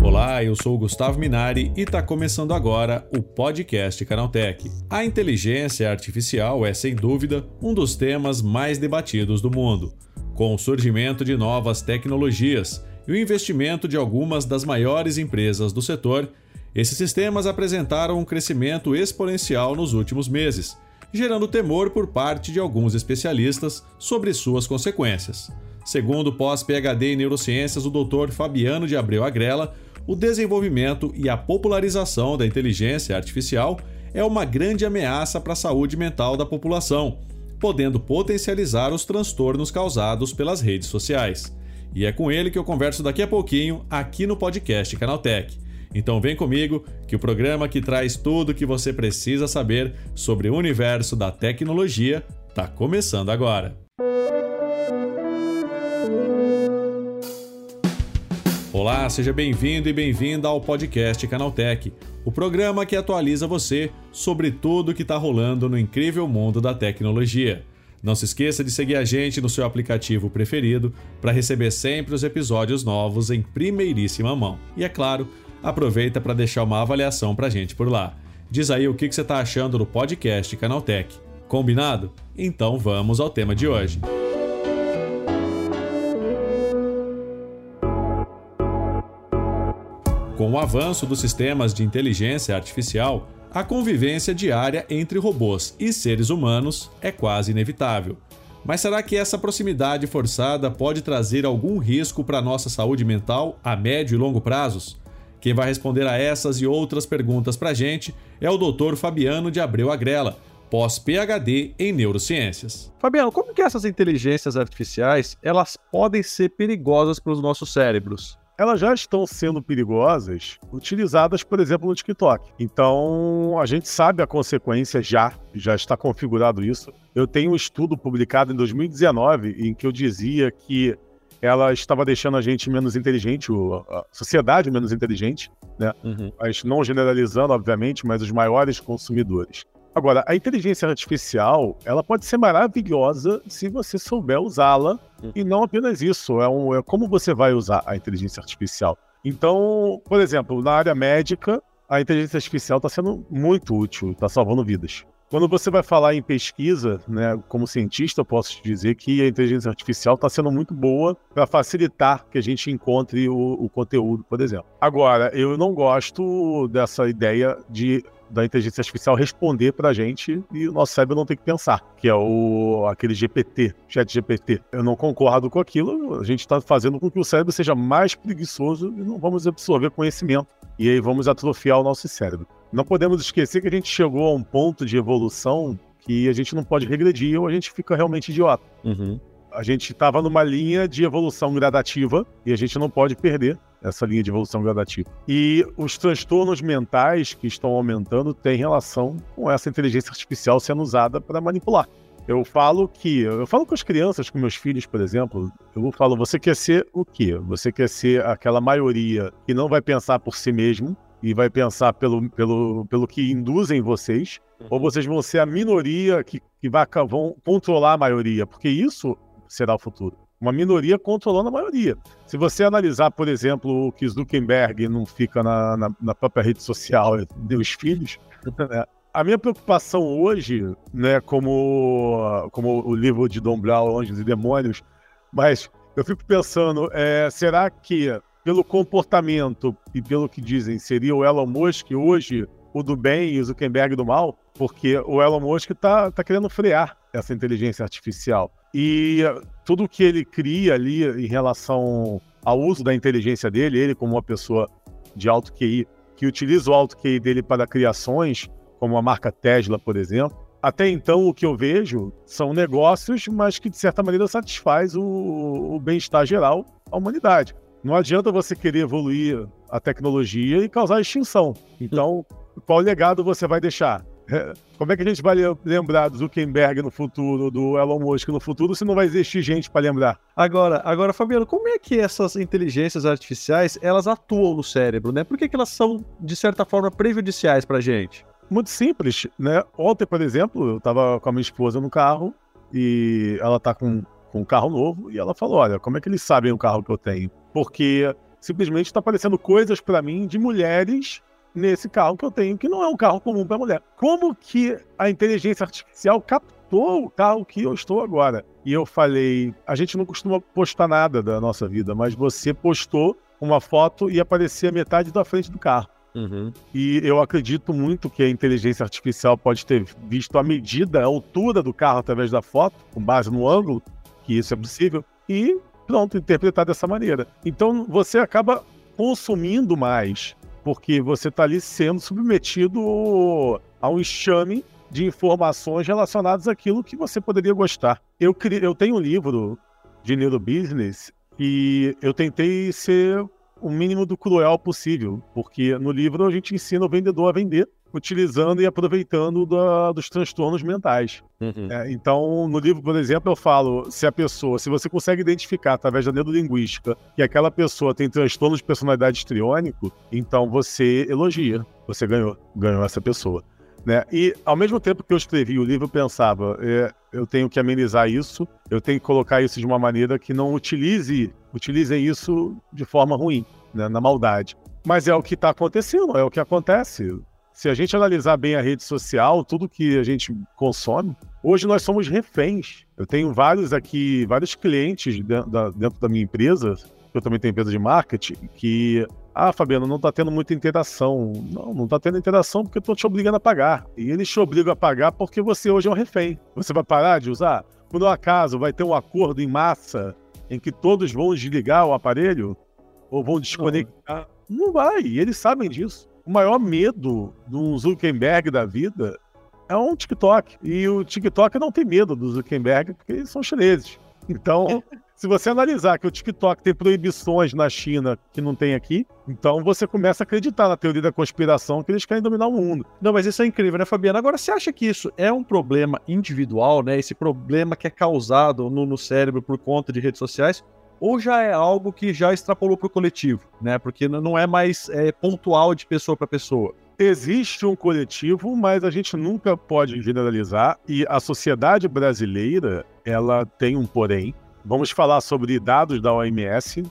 Olá, eu sou Gustavo Minari e está começando agora o podcast Canaltech. A inteligência artificial é, sem dúvida, um dos temas mais debatidos do mundo. Com o surgimento de novas tecnologias e o investimento de algumas das maiores empresas do setor, esses sistemas apresentaram um crescimento exponencial nos últimos meses, gerando temor por parte de alguns especialistas sobre suas consequências. Segundo o pós-PhD em neurociências, o Dr. Fabiano de Abreu Agrela, o desenvolvimento e a popularização da inteligência artificial é uma grande ameaça para a saúde mental da população, podendo potencializar os transtornos causados pelas redes sociais. E é com ele que eu converso daqui a pouquinho aqui no podcast Canaltech. Então vem comigo que o programa que traz tudo o que você precisa saber sobre o universo da tecnologia está começando agora. Olá, seja bem-vindo e bem-vinda ao podcast Canaltech, o programa que atualiza você sobre tudo o que está rolando no incrível mundo da tecnologia. Não se esqueça de seguir a gente no seu aplicativo preferido para receber sempre os episódios novos em primeiríssima mão. E é claro, aproveita para deixar uma avaliação para a gente por lá. Diz aí o que você está achando do podcast Canaltech. Combinado? Então vamos ao tema de hoje. Com o avanço dos sistemas de inteligência artificial, a convivência diária entre robôs e seres humanos é quase inevitável. Mas será que essa proximidade forçada pode trazer algum risco para nossa saúde mental a médio e longo prazos? Quem vai responder a essas e outras perguntas para a gente é o Dr. Fabiano de Abreu Agrela, pós-PhD em neurociências. Fabiano, como que essas inteligências artificiais elas podem ser perigosas para os nossos cérebros? elas já estão sendo perigosas, utilizadas, por exemplo, no TikTok. Então, a gente sabe a consequência já, já está configurado isso. Eu tenho um estudo publicado em 2019 em que eu dizia que ela estava deixando a gente menos inteligente, a sociedade menos inteligente, né? Uhum. Mas não generalizando, obviamente, mas os maiores consumidores. Agora, a inteligência artificial, ela pode ser maravilhosa se você souber usá-la, uhum. e não apenas isso, é, um, é como você vai usar a inteligência artificial. Então, por exemplo, na área médica, a inteligência artificial está sendo muito útil, está salvando vidas. Quando você vai falar em pesquisa, né, como cientista, eu posso te dizer que a inteligência artificial está sendo muito boa para facilitar que a gente encontre o, o, conteúdo, por exemplo. Agora, eu não gosto dessa ideia de da inteligência artificial responder para a gente e o nosso cérebro não tem que pensar, que é o aquele GPT, chat GPT. Eu não concordo com aquilo, a gente está fazendo com que o cérebro seja mais preguiçoso e não vamos absorver conhecimento. E aí vamos atrofiar o nosso cérebro. Não podemos esquecer que a gente chegou a um ponto de evolução que a gente não pode regredir ou a gente fica realmente idiota. Uhum. A gente estava numa linha de evolução gradativa e a gente não pode perder essa linha de evolução gradativa. E os transtornos mentais que estão aumentando têm relação com essa inteligência artificial sendo usada para manipular. Eu falo que, eu falo com as crianças, com meus filhos, por exemplo, eu falo, você quer ser o quê? Você quer ser aquela maioria que não vai pensar por si mesmo e vai pensar pelo, pelo, pelo que induzem vocês, uhum. ou vocês vão ser a minoria que, que vai, vão controlar a maioria, porque isso será o futuro. Uma minoria controlando a maioria. Se você analisar, por exemplo, o que Zuckerberg não fica na, na, na própria rede social dos filhos, né? a minha preocupação hoje, né, como, como o livro de Dom Brown, Anjos e Demônios, mas eu fico pensando, é, será que pelo comportamento e pelo que dizem, seria o Elon Musk hoje o do bem e o Zuckerberg do mal? Porque o Elon Musk está tá querendo frear essa inteligência artificial. E tudo que ele cria ali em relação ao uso da inteligência dele, ele como uma pessoa de alto QI, que utiliza o alto QI dele para criações, como a marca Tesla, por exemplo. Até então, o que eu vejo são negócios, mas que de certa maneira satisfaz o, o bem-estar geral da humanidade. Não adianta você querer evoluir a tecnologia e causar extinção. Então, qual legado você vai deixar? Como é que a gente vai lembrar do Zuckerberg no futuro, do Elon Musk no futuro, se não vai existir gente para lembrar? Agora, agora, Fabiano, como é que essas inteligências artificiais elas atuam no cérebro, né? Por que, que elas são, de certa forma, prejudiciais para a gente? Muito simples, né? Ontem, por exemplo, eu estava com a minha esposa no carro e ela está com com um carro novo e ela falou: Olha, como é que eles sabem o carro que eu tenho? Porque simplesmente está aparecendo coisas para mim de mulheres nesse carro que eu tenho, que não é um carro comum para mulher. Como que a inteligência artificial captou o carro que eu estou agora? E eu falei: a gente não costuma postar nada da nossa vida, mas você postou uma foto e aparecia metade da frente do carro. Uhum. E eu acredito muito que a inteligência artificial pode ter visto a medida, a altura do carro através da foto, com base no ângulo, que isso é possível, e pronto, interpretar dessa maneira. Então você acaba consumindo mais, porque você está ali sendo submetido a um enxame de informações relacionadas àquilo que você poderia gostar. Eu, eu tenho um livro de neurobusiness e eu tentei ser o mínimo do cruel possível, porque no livro a gente ensina o vendedor a vender, utilizando e aproveitando da, dos transtornos mentais. Uhum. É, então, no livro, por exemplo, eu falo: se a pessoa, se você consegue identificar através da neurolinguística que aquela pessoa tem transtorno de personalidade histriônico, então você elogia, você ganhou, ganhou essa pessoa. Né? E ao mesmo tempo que eu escrevi o livro, eu pensava, é, eu tenho que amenizar isso, eu tenho que colocar isso de uma maneira que não utilize, utilizem isso de forma ruim, né, na maldade. Mas é o que está acontecendo, é o que acontece. Se a gente analisar bem a rede social, tudo que a gente consome, hoje nós somos reféns. Eu tenho vários aqui, vários clientes dentro da, dentro da minha empresa, eu também tenho empresa de marketing, que ah, Fabiano, não está tendo muita interação. Não, não está tendo interação porque eu estou te obrigando a pagar. E eles te obligam a pagar porque você hoje é um refém. Você vai parar de usar? Por um acaso vai ter um acordo em massa em que todos vão desligar o aparelho? Ou vão desconectar? Não, não vai, e eles sabem disso. O maior medo do Zuckerberg da vida é um TikTok. E o TikTok não tem medo do Zuckerberg porque eles são chineses. Então, se você analisar que o TikTok tem proibições na China que não tem aqui, então você começa a acreditar na teoria da conspiração que eles querem dominar o mundo. Não, mas isso é incrível, né, Fabiana? Agora, você acha que isso é um problema individual, né? Esse problema que é causado no, no cérebro por conta de redes sociais? Ou já é algo que já extrapolou para o coletivo, né? Porque não é mais é, pontual de pessoa para pessoa. Existe um coletivo, mas a gente nunca pode generalizar e a sociedade brasileira, ela tem um porém, Vamos falar sobre dados da OMS.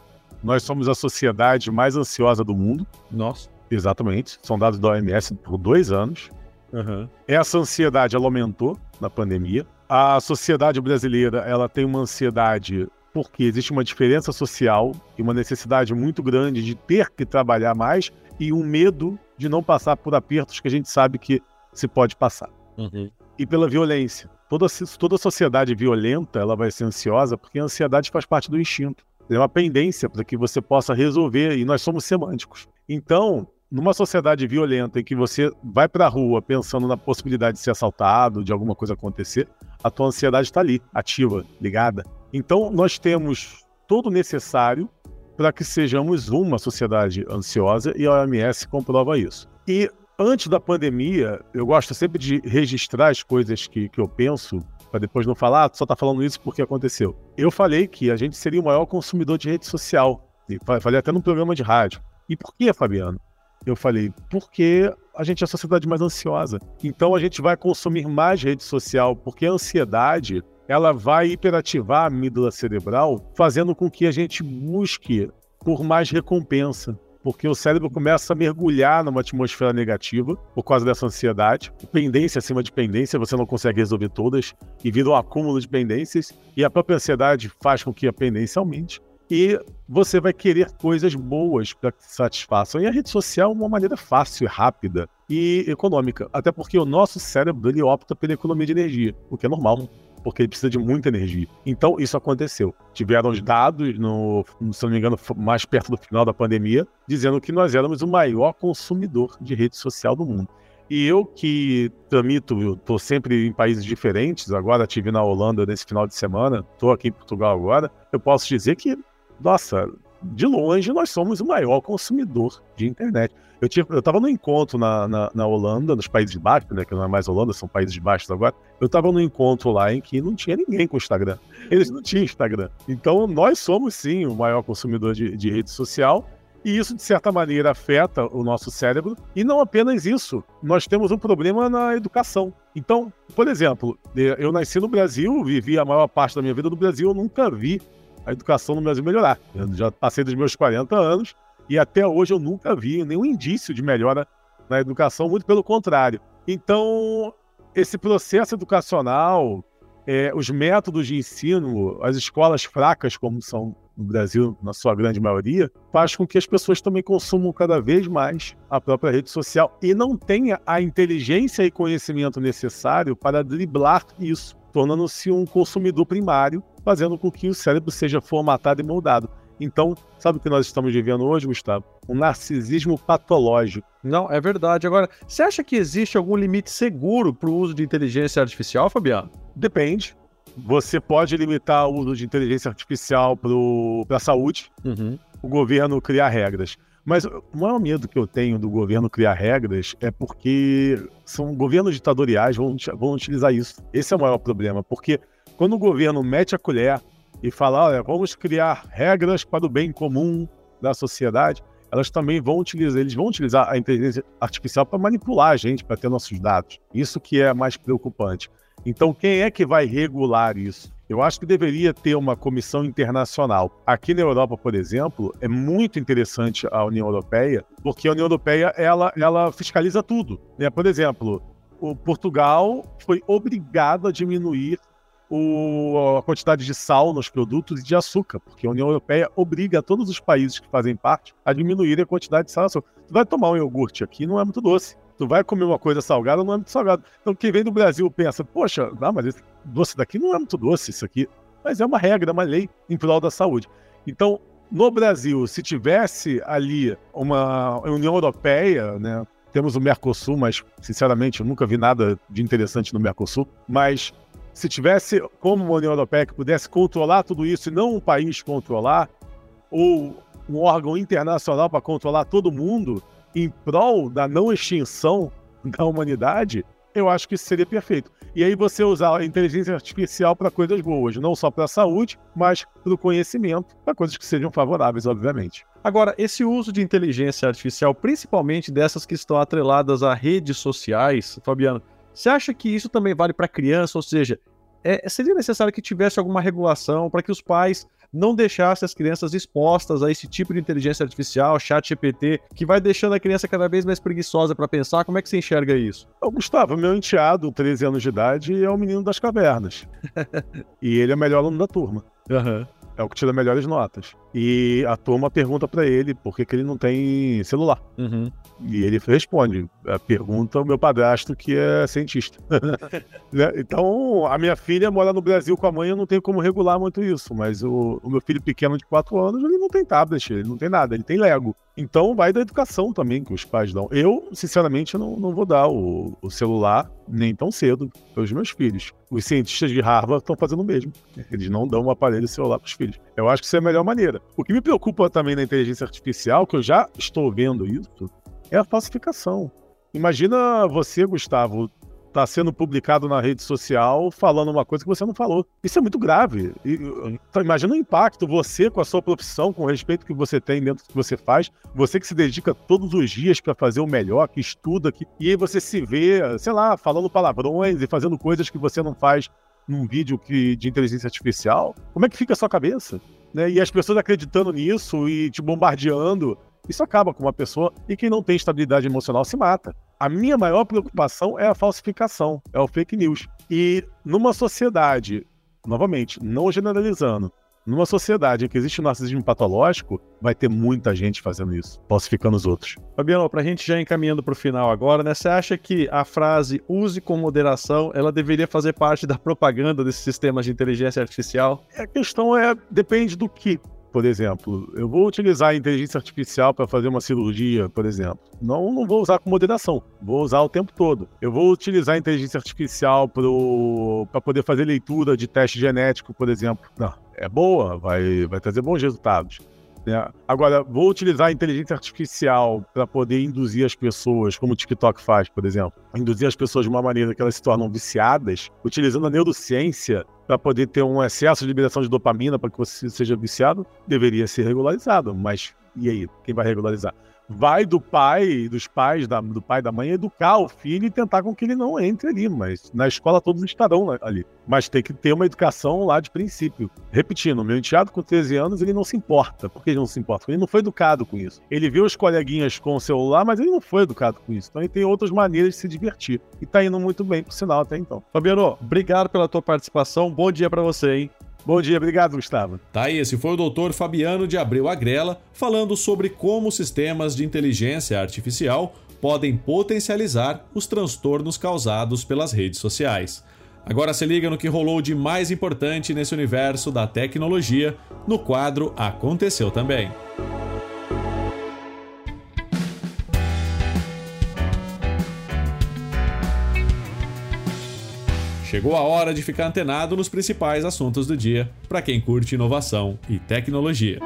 Nós somos a sociedade mais ansiosa do mundo. Nossa. Exatamente. São dados da OMS por dois anos. Uhum. Essa ansiedade ela aumentou na pandemia. A sociedade brasileira ela tem uma ansiedade porque existe uma diferença social e uma necessidade muito grande de ter que trabalhar mais e um medo de não passar por apertos que a gente sabe que se pode passar. Uhum. E pela violência toda, toda sociedade violenta ela vai ser ansiosa porque a ansiedade faz parte do instinto. É uma pendência para que você possa resolver, e nós somos semânticos. Então, numa sociedade violenta em que você vai para a rua pensando na possibilidade de ser assaltado, de alguma coisa acontecer, a tua ansiedade está ali, ativa, ligada. Então, nós temos todo o necessário para que sejamos uma sociedade ansiosa e a OMS comprova isso. E antes da pandemia, eu gosto sempre de registrar as coisas que, que eu penso, para depois não falar, ah, só tá falando isso porque aconteceu. Eu falei que a gente seria o maior consumidor de rede social. Falei até num programa de rádio. E por que, Fabiano? Eu falei, porque a gente é a sociedade mais ansiosa. Então a gente vai consumir mais rede social, porque a ansiedade ela vai hiperativar a amígdala cerebral, fazendo com que a gente busque por mais recompensa porque o cérebro começa a mergulhar numa atmosfera negativa por causa dessa ansiedade. Pendência acima de pendência, você não consegue resolver todas e vira um acúmulo de pendências, e a própria ansiedade faz com que a pendência aumente. E você vai querer coisas boas para que satisfaçam. E a rede social é uma maneira fácil, rápida e econômica. Até porque o nosso cérebro ele opta pela economia de energia, o que é normal porque ele precisa de muita energia. Então, isso aconteceu. Tiveram os dados, no, se não me engano, mais perto do final da pandemia, dizendo que nós éramos o maior consumidor de rede social do mundo. E eu que tramito, estou sempre em países diferentes, agora estive na Holanda nesse final de semana, estou aqui em Portugal agora, eu posso dizer que, nossa, de longe, nós somos o maior consumidor de internet. Eu estava no encontro na, na, na, Holanda, nos Países Baixos, né, que não é mais Holanda, são Países Baixos agora. Eu estava no encontro lá em que não tinha ninguém com Instagram. Eles não tinham Instagram. Então, nós somos sim o maior consumidor de, de rede social. E isso, de certa maneira, afeta o nosso cérebro. E não apenas isso, nós temos um problema na educação. Então, por exemplo, eu nasci no Brasil, vivi a maior parte da minha vida no Brasil, eu nunca vi a educação no Brasil melhorar. Eu já passei dos meus 40 anos e até hoje eu nunca vi nenhum indício de melhora na educação, muito pelo contrário. Então, esse processo educacional, é, os métodos de ensino, as escolas fracas, como são no Brasil, na sua grande maioria, faz com que as pessoas também consumam cada vez mais a própria rede social e não tenha a inteligência e conhecimento necessário para driblar isso, tornando-se um consumidor primário, fazendo com que o cérebro seja formatado e moldado. Então, sabe o que nós estamos vivendo hoje, Gustavo? Um narcisismo patológico. Não, é verdade. Agora, você acha que existe algum limite seguro para o uso de inteligência artificial, Fabiano? Depende. Você pode limitar o uso de inteligência artificial para a saúde, uhum. o governo criar regras. Mas o maior medo que eu tenho do governo criar regras é porque são governos ditatoriais vão, vão utilizar isso. Esse é o maior problema, porque quando o governo mete a colher e fala, olha, vamos criar regras para o bem comum da sociedade, elas também vão utilizar, eles vão utilizar a inteligência artificial para manipular a gente, para ter nossos dados. Isso que é mais preocupante. Então, quem é que vai regular isso? Eu acho que deveria ter uma comissão internacional. Aqui na Europa, por exemplo, é muito interessante a União Europeia, porque a União Europeia ela, ela fiscaliza tudo. Né? Por exemplo, o Portugal foi obrigado a diminuir o, a quantidade de sal nos produtos e de açúcar, porque a União Europeia obriga todos os países que fazem parte a diminuir a quantidade de sal e açúcar. Tu vai tomar um iogurte aqui, não é muito doce. Tu vai comer uma coisa salgada, não é muito salgado. Então quem vem do Brasil pensa, poxa, não, mas esse doce daqui não é muito doce, isso aqui. Mas é uma regra, uma lei em prol da saúde. Então, no Brasil, se tivesse ali uma União Europeia, né? Temos o Mercosul, mas sinceramente eu nunca vi nada de interessante no Mercosul. Mas se tivesse como uma União Europeia que pudesse controlar tudo isso e não um país controlar, ou um órgão internacional para controlar todo mundo, em prol da não extinção da humanidade, eu acho que isso seria perfeito. E aí você usar a inteligência artificial para coisas boas, não só para a saúde, mas para o conhecimento, para coisas que sejam favoráveis, obviamente. Agora, esse uso de inteligência artificial, principalmente dessas que estão atreladas a redes sociais, Fabiano, você acha que isso também vale para criança? Ou seja, é, seria necessário que tivesse alguma regulação para que os pais não deixasse as crianças expostas a esse tipo de inteligência artificial, chat GPT, que vai deixando a criança cada vez mais preguiçosa para pensar. Como é que você enxerga isso? O Gustavo, meu enteado, 13 anos de idade, é o menino das cavernas. e ele é o melhor aluno da turma. Uhum é o que tira melhores notas. E a turma pergunta para ele por que, que, ele não tem celular. Uhum. E ele responde, pergunta o meu padrasto que é cientista. Né? então, a minha filha mora no Brasil com a mãe, eu não tenho como regular muito isso, mas o, o meu filho pequeno de 4 anos, ele não tem tablet, ele não tem nada, ele tem Lego. Então vai da educação também que os pais dão. Eu, sinceramente, não, não vou dar o, o celular nem tão cedo para os meus filhos. Os cientistas de Harvard estão fazendo o mesmo. Eles não dão um aparelho celular para os filhos. Eu acho que isso é a melhor maneira. O que me preocupa também na inteligência artificial, que eu já estou vendo isso, é a falsificação. Imagina você, Gustavo, está sendo publicado na rede social falando uma coisa que você não falou. Isso é muito grave. E, então, imagina o impacto, você com a sua profissão, com o respeito que você tem dentro do que você faz, você que se dedica todos os dias para fazer o melhor, que estuda, que, e aí você se vê, sei lá, falando palavrões e fazendo coisas que você não faz num vídeo que, de inteligência artificial. Como é que fica a sua cabeça? Né? E as pessoas acreditando nisso e te bombardeando. Isso acaba com uma pessoa e quem não tem estabilidade emocional se mata. A minha maior preocupação é a falsificação, é o fake news. E numa sociedade, novamente, não generalizando, numa sociedade em que existe um narcisismo patológico, vai ter muita gente fazendo isso, falsificando os outros. Fabiano, para a gente já encaminhando para o final agora, né? Você acha que a frase use com moderação, ela deveria fazer parte da propaganda desses sistemas de inteligência artificial? A questão é, depende do que por exemplo, eu vou utilizar a inteligência artificial para fazer uma cirurgia, por exemplo. Não, não vou usar com moderação, vou usar o tempo todo. Eu vou utilizar a inteligência artificial para poder fazer leitura de teste genético, por exemplo. Não, é boa, vai, vai trazer bons resultados. Né? Agora, vou utilizar a inteligência artificial para poder induzir as pessoas, como o TikTok faz, por exemplo, induzir as pessoas de uma maneira que elas se tornam viciadas, utilizando a neurociência para poder ter um excesso de liberação de dopamina para que você seja viciado, deveria ser regularizado, mas E aí, quem vai regularizar? Vai do pai, dos pais, da, do pai da mãe, educar o filho e tentar com que ele não entre ali. Mas na escola todos estarão ali. Mas tem que ter uma educação lá de princípio. Repetindo, meu enteado com 13 anos, ele não se importa. Por que ele não se importa? Ele não foi educado com isso. Ele viu os coleguinhas com o celular, mas ele não foi educado com isso. Então ele tem outras maneiras de se divertir. E tá indo muito bem, por sinal, até então. Fabiano, obrigado pela tua participação. Bom dia para você, hein? Bom dia, obrigado, Gustavo. Tá esse foi o doutor Fabiano de Abreu Agrela falando sobre como sistemas de inteligência artificial podem potencializar os transtornos causados pelas redes sociais. Agora se liga no que rolou de mais importante nesse universo da tecnologia no quadro Aconteceu Também. Chegou a hora de ficar antenado nos principais assuntos do dia para quem curte inovação e tecnologia.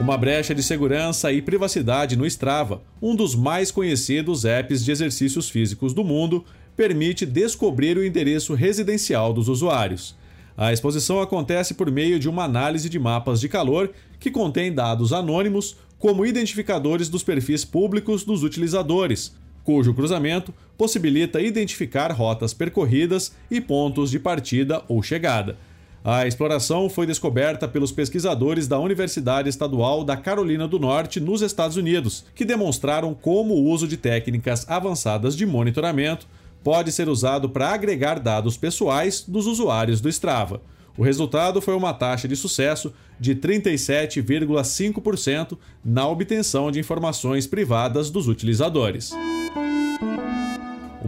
Uma brecha de segurança e privacidade no Strava, um dos mais conhecidos apps de exercícios físicos do mundo, permite descobrir o endereço residencial dos usuários. A exposição acontece por meio de uma análise de mapas de calor que contém dados anônimos como identificadores dos perfis públicos dos utilizadores, cujo cruzamento possibilita identificar rotas percorridas e pontos de partida ou chegada. A exploração foi descoberta pelos pesquisadores da Universidade Estadual da Carolina do Norte, nos Estados Unidos, que demonstraram como o uso de técnicas avançadas de monitoramento pode ser usado para agregar dados pessoais dos usuários do Strava. O resultado foi uma taxa de sucesso de 37,5% na obtenção de informações privadas dos utilizadores.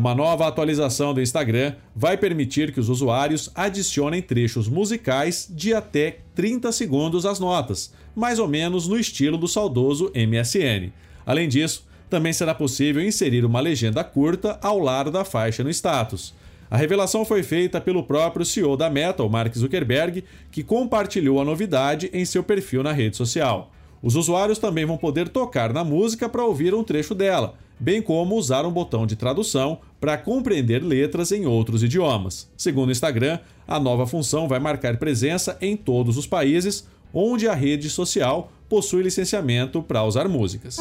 Uma nova atualização do Instagram vai permitir que os usuários adicionem trechos musicais de até 30 segundos às notas, mais ou menos no estilo do saudoso MSN. Além disso, também será possível inserir uma legenda curta ao lado da faixa no status. A revelação foi feita pelo próprio CEO da Meta, Mark Zuckerberg, que compartilhou a novidade em seu perfil na rede social. Os usuários também vão poder tocar na música para ouvir um trecho dela, bem como usar um botão de tradução para compreender letras em outros idiomas. Segundo o Instagram, a nova função vai marcar presença em todos os países onde a rede social possui licenciamento para usar músicas.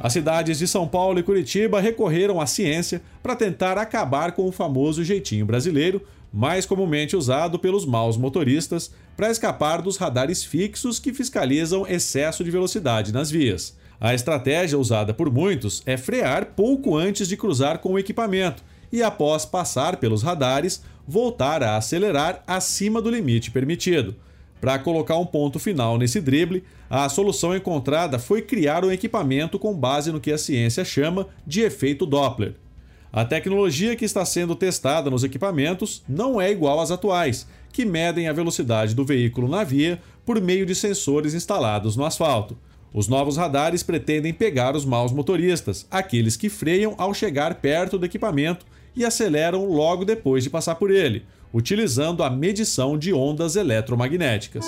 As cidades de São Paulo e Curitiba recorreram à ciência para tentar acabar com o famoso jeitinho brasileiro, mais comumente usado pelos maus motoristas para escapar dos radares fixos que fiscalizam excesso de velocidade nas vias. A estratégia usada por muitos é frear pouco antes de cruzar com o equipamento e, após passar pelos radares, voltar a acelerar acima do limite permitido. Para colocar um ponto final nesse drible, a solução encontrada foi criar um equipamento com base no que a ciência chama de efeito Doppler. A tecnologia que está sendo testada nos equipamentos não é igual às atuais, que medem a velocidade do veículo na via por meio de sensores instalados no asfalto. Os novos radares pretendem pegar os maus motoristas, aqueles que freiam ao chegar perto do equipamento e aceleram logo depois de passar por ele, utilizando a medição de ondas eletromagnéticas.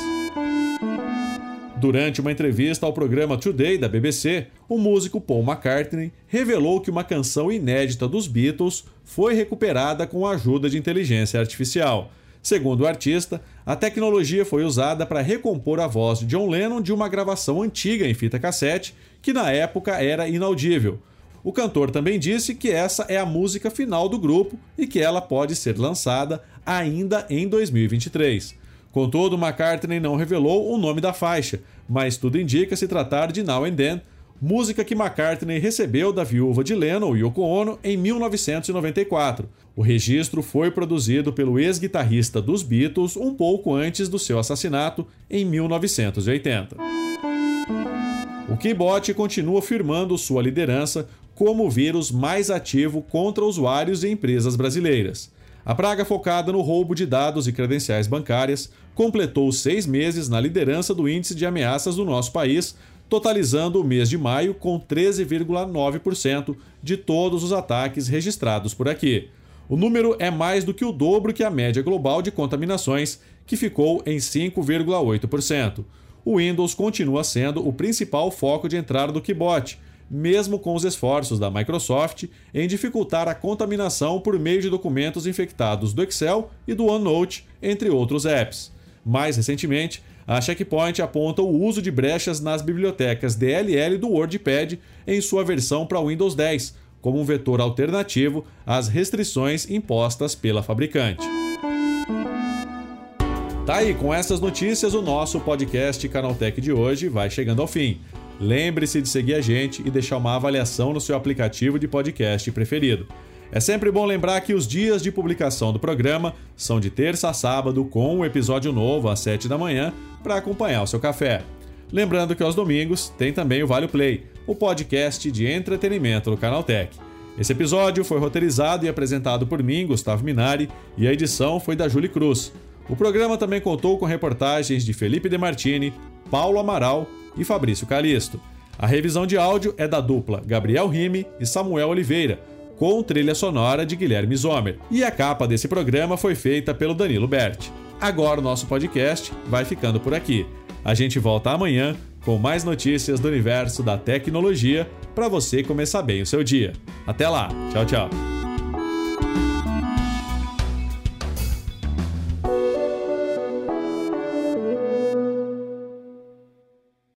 Durante uma entrevista ao programa Today da BBC, o músico Paul McCartney revelou que uma canção inédita dos Beatles foi recuperada com a ajuda de inteligência artificial. Segundo o artista, a tecnologia foi usada para recompor a voz de John Lennon de uma gravação antiga em fita cassete, que na época era inaudível. O cantor também disse que essa é a música final do grupo e que ela pode ser lançada ainda em 2023. Contudo, McCartney não revelou o nome da faixa, mas tudo indica se tratar de Now and Then, música que McCartney recebeu da viúva de Lennon, Yoko Ono, em 1994. O registro foi produzido pelo ex-guitarrista dos Beatles um pouco antes do seu assassinato, em 1980. O Keybot continua firmando sua liderança como o vírus mais ativo contra usuários e empresas brasileiras. A praga focada no roubo de dados e credenciais bancárias completou seis meses na liderança do índice de ameaças do nosso país, totalizando o mês de maio com 13,9% de todos os ataques registrados por aqui. O número é mais do que o dobro que a média global de contaminações, que ficou em 5,8%. O Windows continua sendo o principal foco de entrada do Keyboot, mesmo com os esforços da Microsoft em dificultar a contaminação por meio de documentos infectados do Excel e do OneNote, entre outros apps. Mais recentemente, a Checkpoint aponta o uso de brechas nas bibliotecas DLL do WordPad em sua versão para Windows 10, como um vetor alternativo às restrições impostas pela fabricante. Tá aí, com essas notícias, o nosso podcast Canaltech de hoje vai chegando ao fim. Lembre-se de seguir a gente e deixar uma avaliação no seu aplicativo de podcast preferido. É sempre bom lembrar que os dias de publicação do programa são de terça a sábado, com um episódio novo às 7 da manhã para acompanhar o seu café. Lembrando que aos domingos tem também o Vale Play, o podcast de entretenimento do Canaltech. Esse episódio foi roteirizado e apresentado por mim, Gustavo Minari, e a edição foi da Julie Cruz. O programa também contou com reportagens de Felipe De Martini, Paulo Amaral e Fabrício Calisto. A revisão de áudio é da dupla Gabriel Rime e Samuel Oliveira com trilha sonora de Guilherme Zomer. E a capa desse programa foi feita pelo Danilo Berti. Agora o nosso podcast vai ficando por aqui. A gente volta amanhã com mais notícias do universo da tecnologia para você começar bem o seu dia. Até lá, tchau, tchau.